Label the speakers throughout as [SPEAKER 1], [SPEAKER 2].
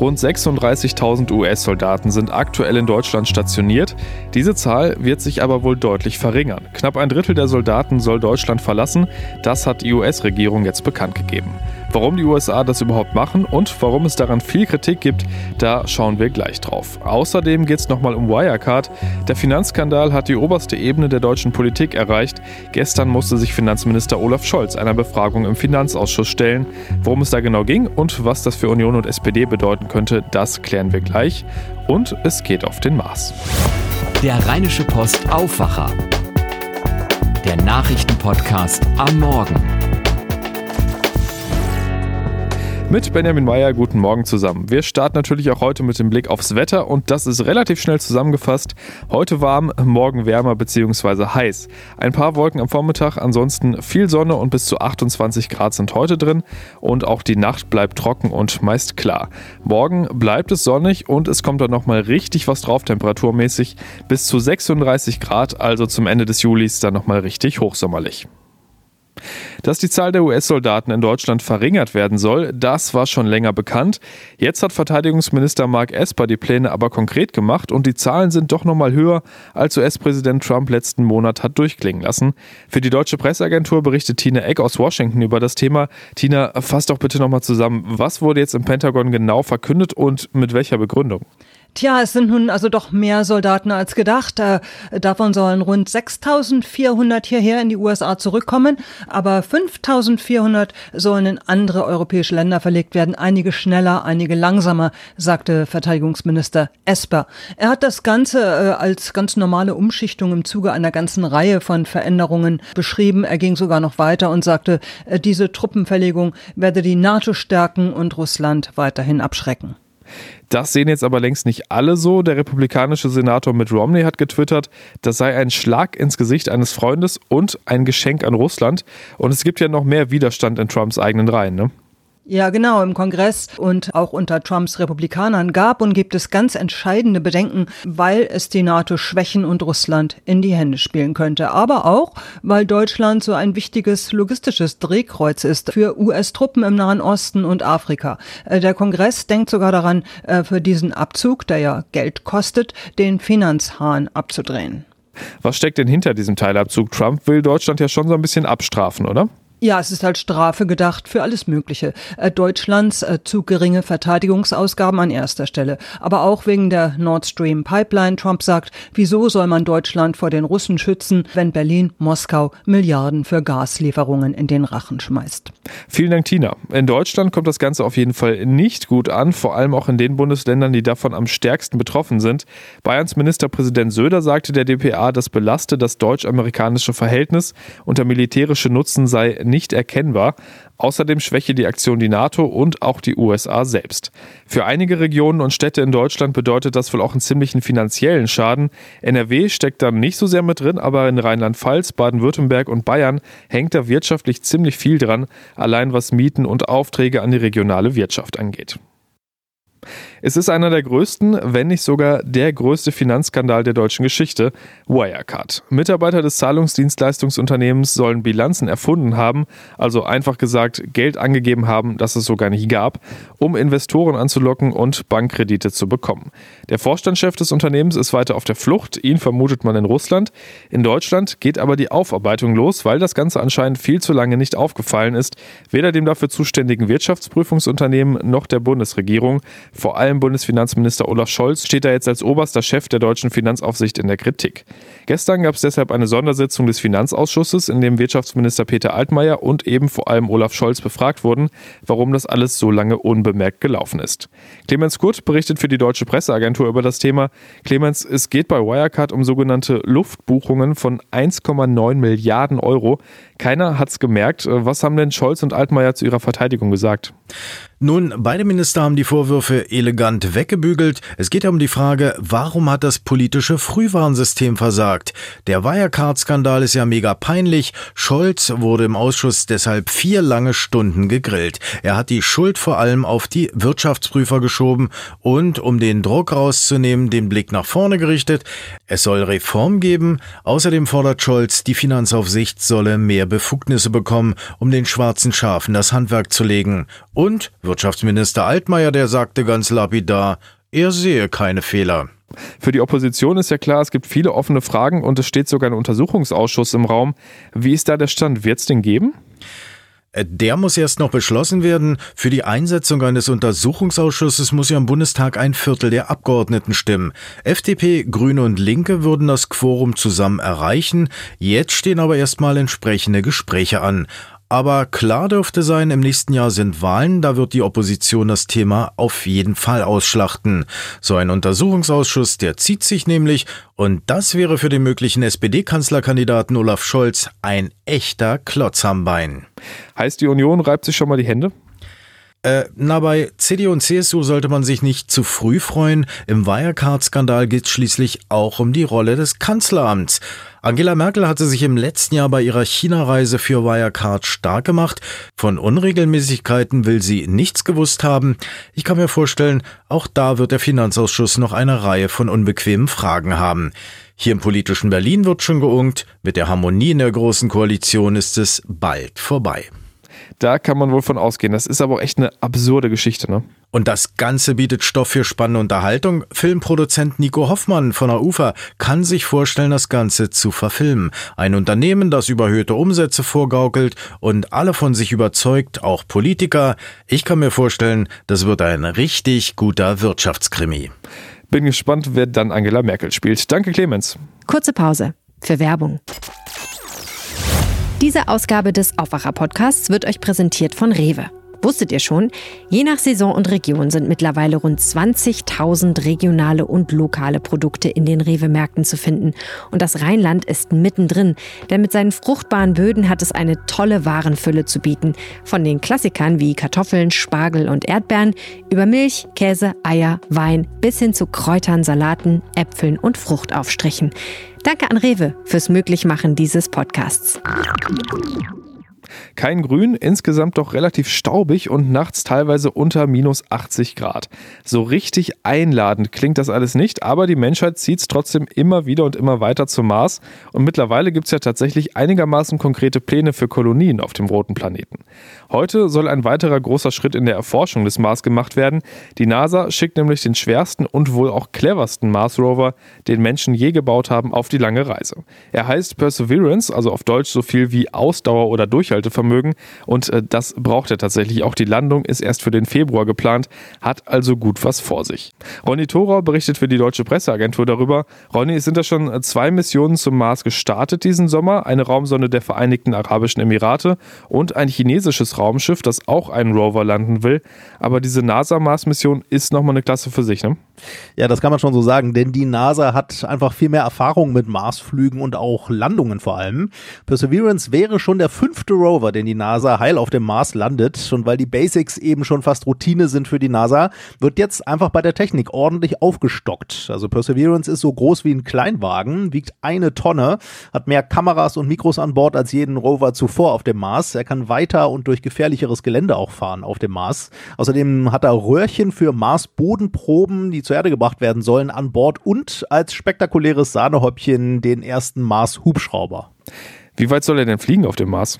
[SPEAKER 1] Rund 36.000 US-Soldaten sind aktuell in Deutschland stationiert. Diese Zahl wird sich aber wohl deutlich verringern. Knapp ein Drittel der Soldaten soll Deutschland verlassen. Das hat die US-Regierung jetzt bekannt gegeben. Warum die USA das überhaupt machen und warum es daran viel Kritik gibt, da schauen wir gleich drauf. Außerdem geht es nochmal um Wirecard. Der Finanzskandal hat die oberste Ebene der deutschen Politik erreicht. Gestern musste sich Finanzminister Olaf Scholz einer Befragung im Finanzausschuss stellen. Worum es da genau ging und was das für Union und SPD bedeuten könnte, das klären wir gleich. Und es geht auf den Mars.
[SPEAKER 2] Der Rheinische Post Aufwacher. Der Nachrichtenpodcast am Morgen.
[SPEAKER 1] Mit Benjamin Meyer, guten Morgen zusammen. Wir starten natürlich auch heute mit dem Blick aufs Wetter und das ist relativ schnell zusammengefasst. Heute warm, morgen wärmer bzw. heiß. Ein paar Wolken am Vormittag, ansonsten viel Sonne und bis zu 28 Grad sind heute drin und auch die Nacht bleibt trocken und meist klar. Morgen bleibt es sonnig und es kommt dann nochmal richtig was drauf temperaturmäßig. Bis zu 36 Grad, also zum Ende des Julis dann nochmal richtig hochsommerlich. Dass die Zahl der US-Soldaten in Deutschland verringert werden soll, das war schon länger bekannt. Jetzt hat Verteidigungsminister Mark Esper die Pläne aber konkret gemacht und die Zahlen sind doch nochmal höher, als US-Präsident Trump letzten Monat hat durchklingen lassen. Für die deutsche Presseagentur berichtet Tina Eck aus Washington über das Thema. Tina, fass doch bitte nochmal zusammen, was wurde jetzt im Pentagon genau verkündet und mit welcher Begründung?
[SPEAKER 3] Tja, es sind nun also doch mehr Soldaten als gedacht. Äh, davon sollen rund 6400 hierher in die USA zurückkommen, aber 5400 sollen in andere europäische Länder verlegt werden, einige schneller, einige langsamer, sagte Verteidigungsminister Esper. Er hat das Ganze äh, als ganz normale Umschichtung im Zuge einer ganzen Reihe von Veränderungen beschrieben. Er ging sogar noch weiter und sagte, äh, diese Truppenverlegung werde die NATO stärken und Russland weiterhin abschrecken.
[SPEAKER 1] Das sehen jetzt aber längst nicht alle so. Der republikanische Senator Mitt Romney hat getwittert, das sei ein Schlag ins Gesicht eines Freundes und ein Geschenk an Russland. Und es gibt ja noch mehr Widerstand in Trumps eigenen Reihen. Ne?
[SPEAKER 3] Ja, genau, im Kongress und auch unter Trumps Republikanern gab und gibt es ganz entscheidende Bedenken, weil es die NATO schwächen und Russland in die Hände spielen könnte. Aber auch, weil Deutschland so ein wichtiges logistisches Drehkreuz ist für US-Truppen im Nahen Osten und Afrika. Äh, der Kongress denkt sogar daran, äh, für diesen Abzug, der ja Geld kostet, den Finanzhahn abzudrehen.
[SPEAKER 1] Was steckt denn hinter diesem Teilabzug? Trump will Deutschland ja schon so ein bisschen abstrafen, oder?
[SPEAKER 3] Ja, es ist als Strafe gedacht für alles Mögliche. Äh, Deutschlands äh, zu geringe Verteidigungsausgaben an erster Stelle. Aber auch wegen der Nord Stream Pipeline. Trump sagt, wieso soll man Deutschland vor den Russen schützen, wenn Berlin, Moskau Milliarden für Gaslieferungen in den Rachen schmeißt.
[SPEAKER 1] Vielen Dank, Tina. In Deutschland kommt das Ganze auf jeden Fall nicht gut an, vor allem auch in den Bundesländern, die davon am stärksten betroffen sind. Bayerns Ministerpräsident Söder sagte der DPA, das belaste das deutsch-amerikanische Verhältnis und der militärische Nutzen sei nicht erkennbar. Außerdem schwäche die Aktion die NATO und auch die USA selbst. Für einige Regionen und Städte in Deutschland bedeutet das wohl auch einen ziemlichen finanziellen Schaden. NRW steckt da nicht so sehr mit drin, aber in Rheinland-Pfalz, Baden-Württemberg und Bayern hängt da wirtschaftlich ziemlich viel dran, allein was Mieten und Aufträge an die regionale Wirtschaft angeht. Es ist einer der größten, wenn nicht sogar der größte Finanzskandal der deutschen Geschichte, Wirecard. Mitarbeiter des Zahlungsdienstleistungsunternehmens sollen Bilanzen erfunden haben, also einfach gesagt Geld angegeben haben, das es so gar nicht gab, um Investoren anzulocken und Bankkredite zu bekommen. Der Vorstandschef des Unternehmens ist weiter auf der Flucht, ihn vermutet man in Russland. In Deutschland geht aber die Aufarbeitung los, weil das Ganze anscheinend viel zu lange nicht aufgefallen ist, weder dem dafür zuständigen Wirtschaftsprüfungsunternehmen noch der Bundesregierung. Vor allem Bundesfinanzminister Olaf Scholz steht da jetzt als oberster Chef der deutschen Finanzaufsicht in der Kritik. Gestern gab es deshalb eine Sondersitzung des Finanzausschusses, in dem Wirtschaftsminister Peter Altmaier und eben vor allem Olaf Scholz befragt wurden, warum das alles so lange unbemerkt gelaufen ist. Clemens Kurt berichtet für die Deutsche Presseagentur über das Thema. Clemens, es geht bei Wirecard um sogenannte Luftbuchungen von 1,9 Milliarden Euro. Keiner hat es gemerkt. Was haben denn Scholz und Altmaier zu ihrer Verteidigung gesagt?
[SPEAKER 4] Nun, beide Minister haben die Vorwürfe elegant weggebügelt. Es geht um die Frage, warum hat das politische Frühwarnsystem versagt? Der Wirecard-Skandal ist ja mega peinlich. Scholz wurde im Ausschuss deshalb vier lange Stunden gegrillt. Er hat die Schuld vor allem auf die Wirtschaftsprüfer geschoben und, um den Druck rauszunehmen, den Blick nach vorne gerichtet. Es soll Reform geben. Außerdem fordert Scholz, die Finanzaufsicht solle mehr Befugnisse bekommen, um den schwarzen Schafen das Handwerk zu legen. Und Wirtschaftsminister Altmaier, der sagte ganz lapidar, er sehe keine Fehler.
[SPEAKER 1] Für die Opposition ist ja klar, es gibt viele offene Fragen und es steht sogar ein Untersuchungsausschuss im Raum. Wie ist da der Stand? Wird es den geben?
[SPEAKER 4] Äh, der muss erst noch beschlossen werden. Für die Einsetzung eines Untersuchungsausschusses muss ja im Bundestag ein Viertel der Abgeordneten stimmen. FDP, Grüne und Linke würden das Quorum zusammen erreichen. Jetzt stehen aber erstmal entsprechende Gespräche an. Aber klar dürfte sein, im nächsten Jahr sind Wahlen, da wird die Opposition das Thema auf jeden Fall ausschlachten. So ein Untersuchungsausschuss, der zieht sich nämlich, und das wäre für den möglichen SPD-Kanzlerkandidaten Olaf Scholz ein echter Klotz am Bein.
[SPEAKER 1] Heißt, die Union reibt sich schon mal die Hände?
[SPEAKER 4] Äh, na, bei CDU und CSU sollte man sich nicht zu früh freuen. Im Wirecard-Skandal geht es schließlich auch um die Rolle des Kanzleramts. Angela Merkel hatte sich im letzten Jahr bei ihrer China-Reise für Wirecard stark gemacht. Von Unregelmäßigkeiten will sie nichts gewusst haben. Ich kann mir vorstellen, auch da wird der Finanzausschuss noch eine Reihe von unbequemen Fragen haben. Hier im politischen Berlin wird schon geungt, mit der Harmonie in der Großen Koalition ist es bald vorbei.
[SPEAKER 1] Da kann man wohl von ausgehen. Das ist aber auch echt eine absurde Geschichte, ne?
[SPEAKER 4] Und das Ganze bietet Stoff für spannende Unterhaltung. Filmproduzent Nico Hoffmann von der UFA kann sich vorstellen, das Ganze zu verfilmen. Ein Unternehmen, das überhöhte Umsätze vorgaukelt und alle von sich überzeugt, auch Politiker. Ich kann mir vorstellen, das wird ein richtig guter Wirtschaftskrimi.
[SPEAKER 1] Bin gespannt, wer dann Angela Merkel spielt. Danke, Clemens.
[SPEAKER 5] Kurze Pause für Werbung. Diese Ausgabe des Aufwacher-Podcasts wird euch präsentiert von Rewe. Wusstet ihr schon? Je nach Saison und Region sind mittlerweile rund 20.000 regionale und lokale Produkte in den Rewe-Märkten zu finden. Und das Rheinland ist mittendrin, denn mit seinen fruchtbaren Böden hat es eine tolle Warenfülle zu bieten. Von den Klassikern wie Kartoffeln, Spargel und Erdbeeren über Milch, Käse, Eier, Wein bis hin zu Kräutern, Salaten, Äpfeln und Fruchtaufstrichen. Danke an Rewe fürs Möglichmachen dieses Podcasts.
[SPEAKER 1] Kein Grün, insgesamt doch relativ staubig und nachts teilweise unter minus 80 Grad. So richtig einladend klingt das alles nicht, aber die Menschheit zieht es trotzdem immer wieder und immer weiter zum Mars und mittlerweile gibt es ja tatsächlich einigermaßen konkrete Pläne für Kolonien auf dem roten Planeten. Heute soll ein weiterer großer Schritt in der Erforschung des Mars gemacht werden. Die NASA schickt nämlich den schwersten und wohl auch cleversten Mars-Rover, den Menschen je gebaut haben, auf die lange Reise. Er heißt Perseverance, also auf Deutsch so viel wie Ausdauer oder Durchhaltevermögen und äh, das braucht er tatsächlich. Auch die Landung ist erst für den Februar geplant, hat also gut was vor sich. Ronny Thorau berichtet für die Deutsche Presseagentur darüber. Ronny, es sind da schon zwei Missionen zum Mars gestartet diesen Sommer, eine Raumsonde der Vereinigten Arabischen Emirate und ein chinesisches Raumschiff, das auch einen Rover landen will. Aber diese NASA-Mars-Mission ist nochmal eine Klasse für sich, ne?
[SPEAKER 6] Ja, das kann man schon so sagen, denn die NASA hat einfach viel mehr Erfahrung mit Marsflügen und auch Landungen vor allem. Perseverance wäre schon der fünfte Rover, den die NASA heil auf dem Mars landet. Und weil die Basics eben schon fast Routine sind für die NASA, wird jetzt einfach bei der Technik ordentlich aufgestockt. Also Perseverance ist so groß wie ein Kleinwagen, wiegt eine Tonne, hat mehr Kameras und Mikros an Bord als jeden Rover zuvor auf dem Mars. Er kann weiter und durch gefährlicheres Gelände auch fahren auf dem Mars. Außerdem hat er Röhrchen für Mars-Bodenproben, die zur Erde gebracht werden sollen, an Bord und als spektakuläres Sahnehäubchen den ersten Mars-Hubschrauber.
[SPEAKER 1] Wie weit soll er denn fliegen auf dem Mars?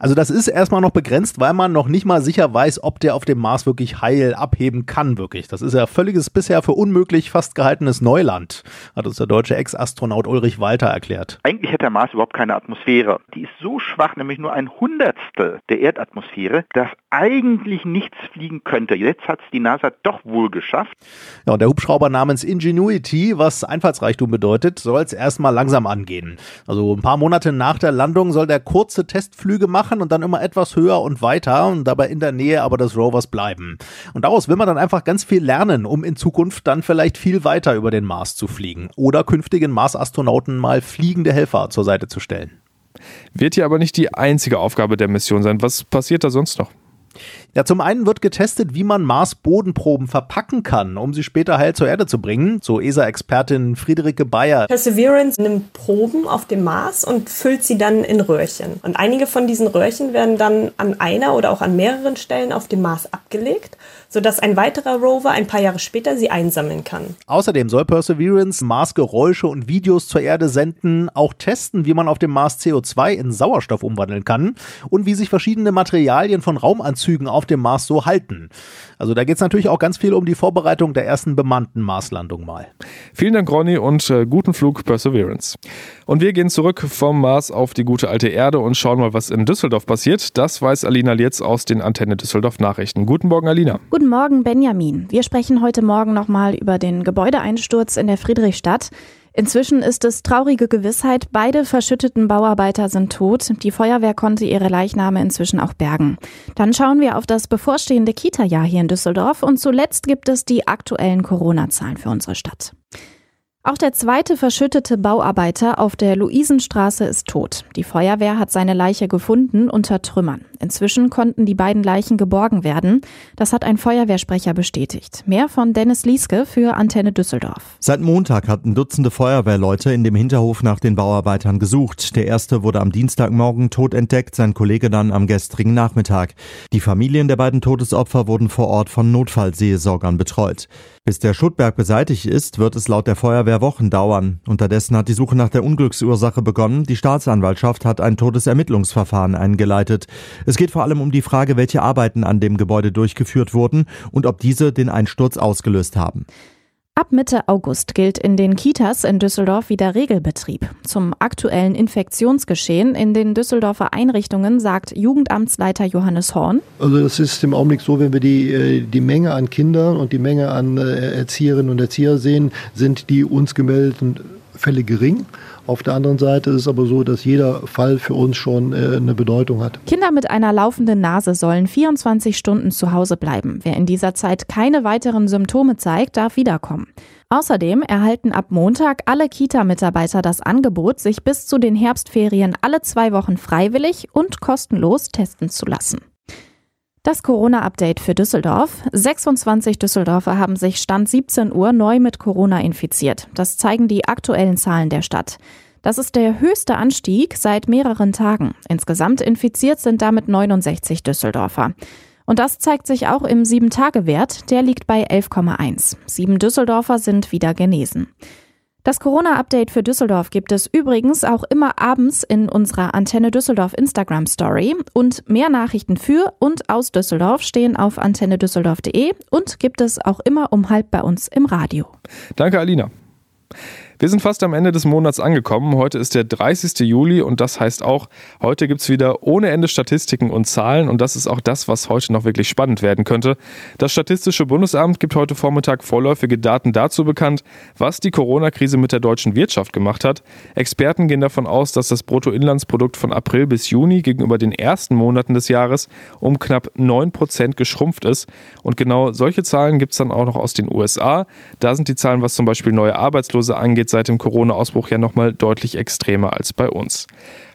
[SPEAKER 6] Also das ist erstmal noch begrenzt, weil man noch nicht mal sicher weiß, ob der auf dem Mars wirklich heil abheben kann, wirklich. Das ist ja völliges bisher für unmöglich fast gehaltenes Neuland, hat uns der deutsche Ex-Astronaut Ulrich Walter erklärt.
[SPEAKER 7] Eigentlich hat der Mars überhaupt keine Atmosphäre. Die ist so schwach, nämlich nur ein Hundertstel der Erdatmosphäre, dass eigentlich nichts fliegen könnte. Jetzt hat es die NASA doch wohl geschafft.
[SPEAKER 6] Ja, und der Hubschrauber namens Ingenuity, was Einfallsreichtum bedeutet, soll es erstmal langsam angehen. Also ein paar Monate nach der Landung soll der kurze Testflüge machen machen und dann immer etwas höher und weiter und dabei in der Nähe aber des Rovers bleiben. Und daraus will man dann einfach ganz viel lernen, um in Zukunft dann vielleicht viel weiter über den Mars zu fliegen oder künftigen Mars-Astronauten mal fliegende Helfer zur Seite zu stellen.
[SPEAKER 1] Wird hier aber nicht die einzige Aufgabe der Mission sein. Was passiert da sonst noch?
[SPEAKER 6] Ja, zum einen wird getestet, wie man Mars-Bodenproben verpacken kann, um sie später heil zur Erde zu bringen, so ESA-Expertin Friederike Bayer.
[SPEAKER 8] Perseverance nimmt Proben auf dem Mars und füllt sie dann in Röhrchen. Und einige von diesen Röhrchen werden dann an einer oder auch an mehreren Stellen auf dem Mars abgelegt sodass ein weiterer Rover ein paar Jahre später sie einsammeln kann.
[SPEAKER 6] Außerdem soll Perseverance Mars-Geräusche und Videos zur Erde senden, auch testen, wie man auf dem Mars CO2 in Sauerstoff umwandeln kann und wie sich verschiedene Materialien von Raumanzügen Zügen auf dem Mars so halten. Also da geht es natürlich auch ganz viel um die Vorbereitung der ersten bemannten Marslandung mal.
[SPEAKER 1] Vielen Dank, Ronny, und äh, guten Flug Perseverance. Und wir gehen zurück vom Mars auf die gute alte Erde und schauen mal, was in Düsseldorf passiert. Das weiß Alina Lietz aus den Antenne Düsseldorf Nachrichten. Guten Morgen, Alina.
[SPEAKER 9] Guten Morgen, Benjamin. Wir sprechen heute Morgen nochmal über den Gebäudeeinsturz in der Friedrichstadt. Inzwischen ist es traurige Gewissheit, beide verschütteten Bauarbeiter sind tot. Die Feuerwehr konnte ihre Leichname inzwischen auch bergen. Dann schauen wir auf das bevorstehende Kita-Jahr hier in Düsseldorf und zuletzt gibt es die aktuellen Corona-Zahlen für unsere Stadt. Auch der zweite verschüttete Bauarbeiter auf der Luisenstraße ist tot. Die Feuerwehr hat seine Leiche gefunden unter Trümmern. Inzwischen konnten die beiden Leichen geborgen werden. Das hat ein Feuerwehrsprecher bestätigt. Mehr von Dennis Lieske für Antenne Düsseldorf.
[SPEAKER 10] Seit Montag hatten Dutzende Feuerwehrleute in dem Hinterhof nach den Bauarbeitern gesucht. Der erste wurde am Dienstagmorgen tot entdeckt, sein Kollege dann am gestrigen Nachmittag. Die Familien der beiden Todesopfer wurden vor Ort von Notfallseelsorgern betreut. Bis der Schuttberg beseitigt ist, wird es laut der Feuerwehr Wochen dauern. Unterdessen hat die Suche nach der Unglücksursache begonnen. Die Staatsanwaltschaft hat ein Todesermittlungsverfahren eingeleitet. Es geht vor allem um die Frage, welche Arbeiten an dem Gebäude durchgeführt wurden und ob diese den Einsturz ausgelöst haben.
[SPEAKER 9] Ab Mitte August gilt in den Kitas in Düsseldorf wieder Regelbetrieb. Zum aktuellen Infektionsgeschehen in den Düsseldorfer Einrichtungen sagt Jugendamtsleiter Johannes Horn.
[SPEAKER 11] Also das ist im Augenblick so, wenn wir die, äh, die Menge an Kindern und die Menge an äh, Erzieherinnen und Erzieher sehen, sind die uns gemeldeten Fälle gering. Auf der anderen Seite ist es aber so, dass jeder Fall für uns schon äh, eine Bedeutung hat.
[SPEAKER 9] Kinder mit einer laufenden Nase sollen 24 Stunden zu Hause bleiben. Wer in dieser Zeit keine weiteren Symptome zeigt, darf wiederkommen. Außerdem erhalten ab Montag alle Kita-Mitarbeiter das Angebot, sich bis zu den Herbstferien alle zwei Wochen freiwillig und kostenlos testen zu lassen. Das Corona-Update für Düsseldorf. 26 Düsseldorfer haben sich Stand 17 Uhr neu mit Corona infiziert. Das zeigen die aktuellen Zahlen der Stadt. Das ist der höchste Anstieg seit mehreren Tagen. Insgesamt infiziert sind damit 69 Düsseldorfer. Und das zeigt sich auch im 7-Tage-Wert. Der liegt bei 11,1. Sieben Düsseldorfer sind wieder genesen. Das Corona-Update für Düsseldorf gibt es übrigens auch immer abends in unserer Antenne Düsseldorf Instagram Story. Und mehr Nachrichten für und aus Düsseldorf stehen auf antennedüsseldorf.de und gibt es auch immer um halb bei uns im Radio.
[SPEAKER 1] Danke, Alina. Wir sind fast am Ende des Monats angekommen. Heute ist der 30. Juli und das heißt auch, heute gibt es wieder ohne Ende Statistiken und Zahlen und das ist auch das, was heute noch wirklich spannend werden könnte. Das Statistische Bundesamt gibt heute Vormittag vorläufige Daten dazu bekannt, was die Corona-Krise mit der deutschen Wirtschaft gemacht hat. Experten gehen davon aus, dass das Bruttoinlandsprodukt von April bis Juni gegenüber den ersten Monaten des Jahres um knapp 9 Prozent geschrumpft ist. Und genau solche Zahlen gibt es dann auch noch aus den USA. Da sind die Zahlen, was zum Beispiel neue Arbeitslose angeht, geht seit dem Corona-Ausbruch ja nochmal deutlich extremer als bei uns.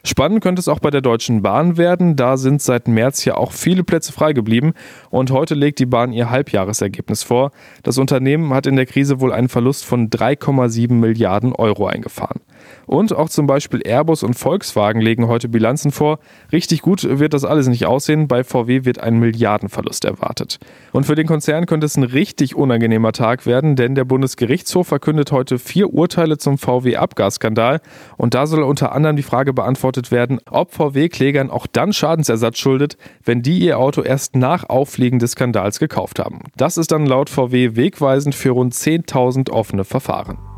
[SPEAKER 1] Spannend könnte es auch bei der Deutschen Bahn werden. Da sind seit März ja auch viele Plätze frei geblieben und heute legt die Bahn ihr Halbjahresergebnis vor. Das Unternehmen hat in der Krise wohl einen Verlust von 3,7 Milliarden Euro eingefahren. Und auch zum Beispiel Airbus und Volkswagen legen heute Bilanzen vor. Richtig gut wird das alles nicht aussehen. Bei VW wird ein Milliardenverlust erwartet. Und für den Konzern könnte es ein richtig unangenehmer Tag werden, denn der Bundesgerichtshof verkündet heute vier Urteile zum VW-Abgasskandal. Und da soll unter anderem die Frage beantwortet werden, ob VW-Klägern auch dann Schadensersatz schuldet, wenn die ihr Auto erst nach Auffliegen des Skandals gekauft haben. Das ist dann laut VW wegweisend für rund 10.000 offene Verfahren.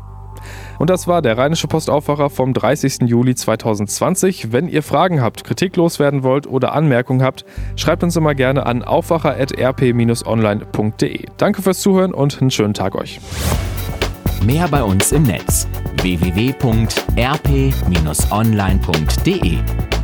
[SPEAKER 1] Und das war der Rheinische Postaufwacher vom 30. Juli 2020. Wenn ihr Fragen habt, Kritik loswerden wollt oder Anmerkungen habt, schreibt uns immer gerne an aufwacher.rp-online.de. Danke fürs Zuhören und einen schönen Tag euch.
[SPEAKER 2] Mehr bei uns im Netz www.rp-online.de